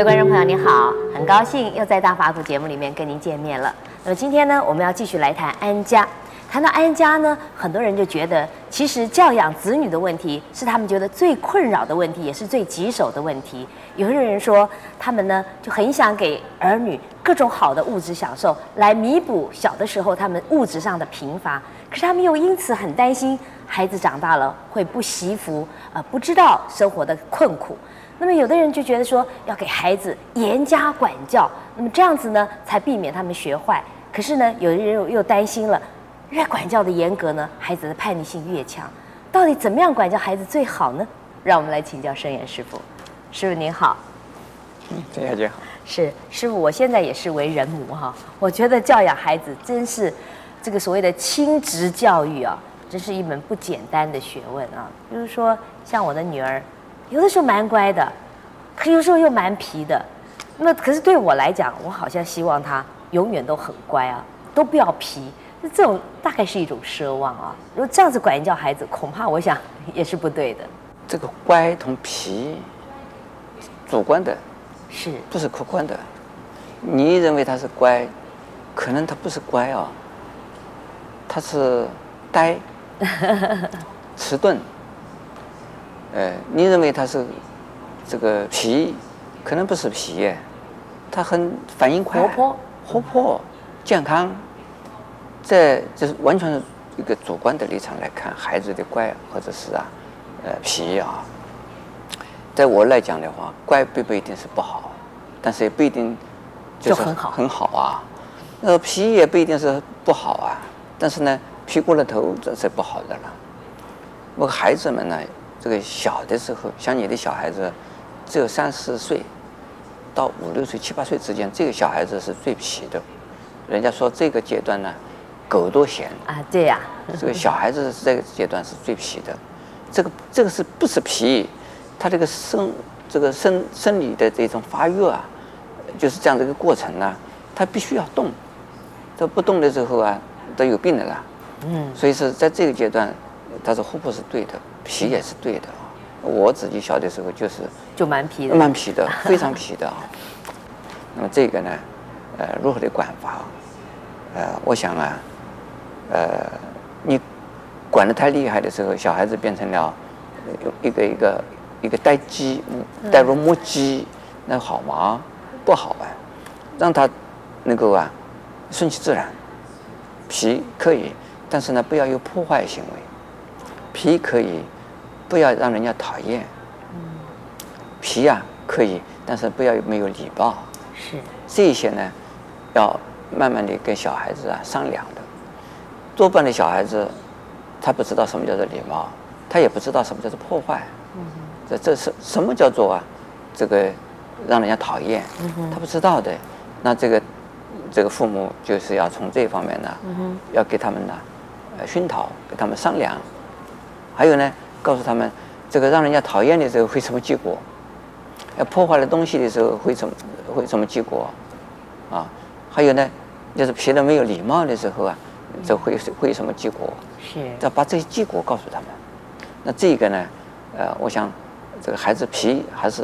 各位观众朋友，你好，很高兴又在大法古节目里面跟您见面了。那么今天呢，我们要继续来谈安家。谈到安家呢，很多人就觉得，其实教养子女的问题是他们觉得最困扰的问题，也是最棘手的问题。有些人说，他们呢就很想给儿女各种好的物质享受，来弥补小的时候他们物质上的贫乏。可是他们又因此很担心，孩子长大了会不习福，呃，不知道生活的困苦。那么有的人就觉得说，要给孩子严加管教，那么这样子呢，才避免他们学坏。可是呢，有的人又又担心了。越管教的严格呢，孩子的叛逆性越强。到底怎么样管教孩子最好呢？让我们来请教圣严师傅。师傅您好。嗯，陈小姐好。是师傅，我现在也是为人母哈，我觉得教养孩子真是这个所谓的亲职教育啊，真是一门不简单的学问啊。比如说像我的女儿，有的时候蛮乖的，可有时候又蛮皮的。那可是对我来讲，我好像希望他永远都很乖啊，都不要皮。那这种大概是一种奢望啊！如果这样子管教孩子，恐怕我想也是不对的。这个乖同皮，主观的，是不是客观的？你认为他是乖，可能他不是乖啊，他是呆、迟钝。呃，你认为他是这个皮，可能不是皮耶，他很反应快，活泼、活泼、健康。这就是完全是一个主观的立场来看孩子的乖或者是啊，呃皮啊，在我来讲的话，乖并不一定是不好，但是也不一定就是很好很好啊。那皮也不一定是不好啊，但是呢，皮过了头这是不好的了。我孩子们呢，这个小的时候，像你的小孩子，只有三四岁到五六岁、七八岁之间，这个小孩子是最皮的。人家说这个阶段呢。狗多嫌啊，对呀，这个小孩子是这个阶段是最皮的，这个这个是不是皮？他这个生这个生生理的这种发育啊，就是这样的一个过程呢、啊，他必须要动，他不动的时候啊，都有病的啦。嗯，所以是在这个阶段，他是活泼是对的，皮也是对的。我自己小的时候就是就蛮皮的，蛮皮的，非常皮的啊。那么这个呢，呃，如何的管法？呃，我想啊。呃，你管得太厉害的时候，小孩子变成了一个一个一个呆鸡，呆若木鸡，那好吗？不好啊，让他能够啊顺其自然，皮可以，但是呢不要有破坏行为，皮可以，不要让人家讨厌，皮呀、啊、可以，但是不要没有礼貌，是这些呢，要慢慢的跟小孩子啊商量的。多半的小孩子，他不知道什么叫做礼貌，他也不知道什么叫做破坏。嗯，这这是什么叫做啊？这个让人家讨厌，嗯，他不知道的。那这个这个父母就是要从这方面呢，嗯，要给他们呢，呃，熏陶，给他们商量。还有呢，告诉他们，这个让人家讨厌的时候会什么结果？要破坏了东西的时候会怎么会什么结果？啊，还有呢，就是皮的没有礼貌的时候啊。这会会什么结果？是要把这些结果告诉他们。那这个呢？呃，我想这个孩子皮还是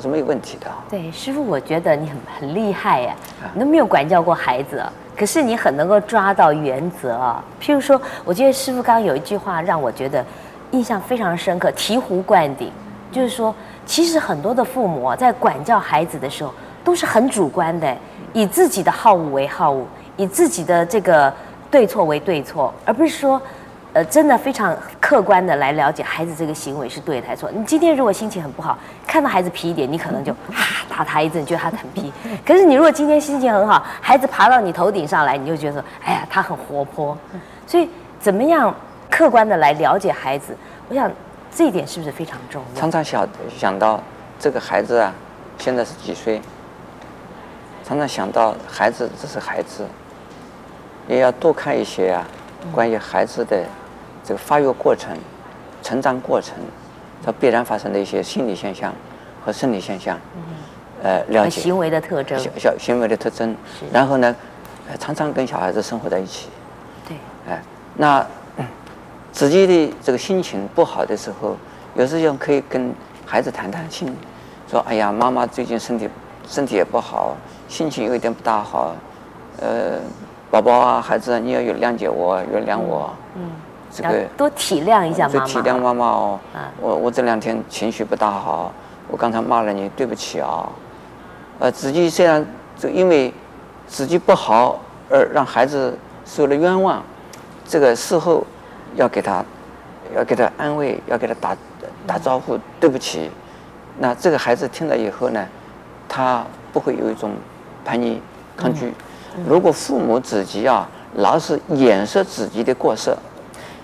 是没有问题的。对，师傅，我觉得你很很厉害呀，你都没有管教过孩子，可是你很能够抓到原则啊。譬如说，我觉得师傅刚刚有一句话让我觉得印象非常深刻，醍醐灌顶，就是说，其实很多的父母啊，在管教孩子的时候都是很主观的，以自己的好恶为好恶，以自己的这个。对错为对错，而不是说，呃，真的非常客观的来了解孩子这个行为是对的还是错。你今天如果心情很不好，看到孩子皮一点，你可能就 啊打他一阵，觉得他很皮。可是你如果今天心情很好，孩子爬到你头顶上来，你就觉得说，哎呀，他很活泼。所以怎么样客观的来了解孩子，我想这一点是不是非常重要？常常想想到这个孩子啊，现在是几岁？常常想到孩子，这是孩子。也要多看一些啊，关于孩子的这个发育过程、成长过程，它必然发生的一些心理现象和生理现象，呃，了解行为的特征，小小行为的特征。然后呢，常常跟小孩子生活在一起。对。哎，那自己的这个心情不好的时候，有时候可以跟孩子谈谈心，说：“哎呀，妈妈最近身体身体也不好，心情有一点不大好。呃，宝宝啊，孩子啊，你要有谅解我，原谅我。嗯，这个多体谅一下妈妈。体谅妈妈哦。我我这两天情绪不大好，我刚才骂了你，对不起啊。呃，自己虽然就因为自己不好而让孩子受了冤枉，这个事后要给他要给他安慰，要给他打打招呼，对不起。”那这个孩子听了以后呢，他不会有一种叛逆、抗拒。如果父母自己啊老是掩饰自己的过失，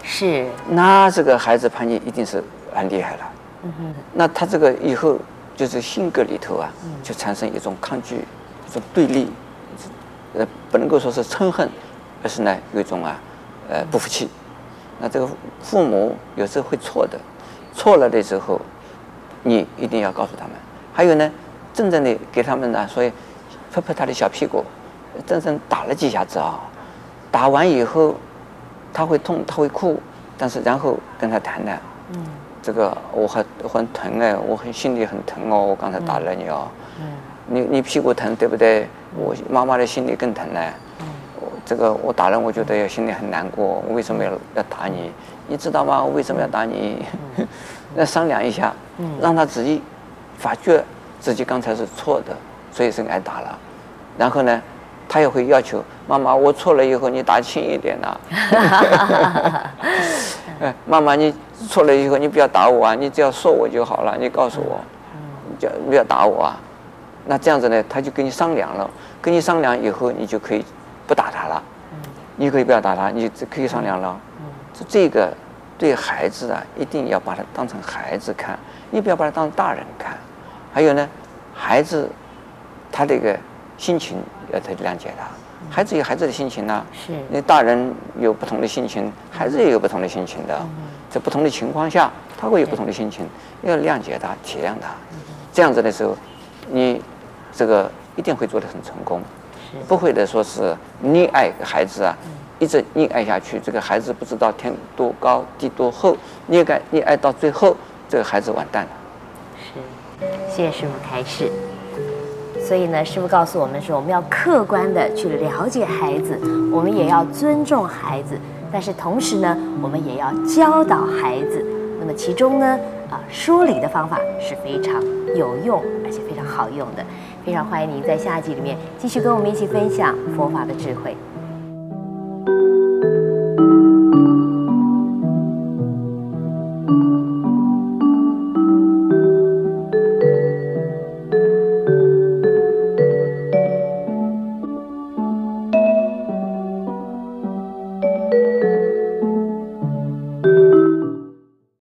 是，那这个孩子叛逆一定是很厉害了。嗯哼。那他这个以后就是性格里头啊，就产生一种抗拒、一种对立，呃，不能够说是嗔恨，而是呢有一种啊，呃，不服气。那这个父母有时候会错的，错了的时候。你一定要告诉他们，还有呢，真正的给他们呢，所以拍拍他的小屁股，真正打了几下子啊，打完以后他会痛，他会哭，但是然后跟他谈谈，嗯，这个我很我很疼哎，我很心里很疼哦，我刚才打了你哦，嗯，你你屁股疼对不对？我妈妈的心里更疼呢，这个我打人，我觉得心里很难过，我为什么要要打你？你知道吗？我为什么要打你？那商量一下，让他自己发觉自己刚才是错的，所以是挨打了。然后呢，他也会要求妈妈，我错了以后你打轻一点呐。哎，妈妈，你错了以后你不要打我啊，你只要说我就好了，你告诉我，你就不要打我啊。那这样子呢，他就跟你商量了，跟你商量以后，你就可以不打他了。你可以不要打他，你可以商量了。是这个。对孩子啊，一定要把他当成孩子看，你不要把他当成大人看。还有呢，孩子他这个心情要他谅解他，孩子有孩子的心情呢、啊。是。那大人有不同的心情，孩子也有不同的心情的。在不同的情况下，他会有不同的心情，要谅解他，体谅他。这样子的时候，你这个一定会做得很成功，不会的说是溺爱孩子啊。一直溺爱下去，这个孩子不知道天多高地多厚，溺爱溺爱到最后，这个孩子完蛋了。是，谢谢师傅开示。所以呢，师傅告诉我们说，我们要客观的去了解孩子，我们也要尊重孩子，但是同时呢，我们也要教导孩子。那么其中呢，啊，说理的方法是非常有用，而且非常好用的。非常欢迎您在下一集里面继续跟我们一起分享佛法的智慧。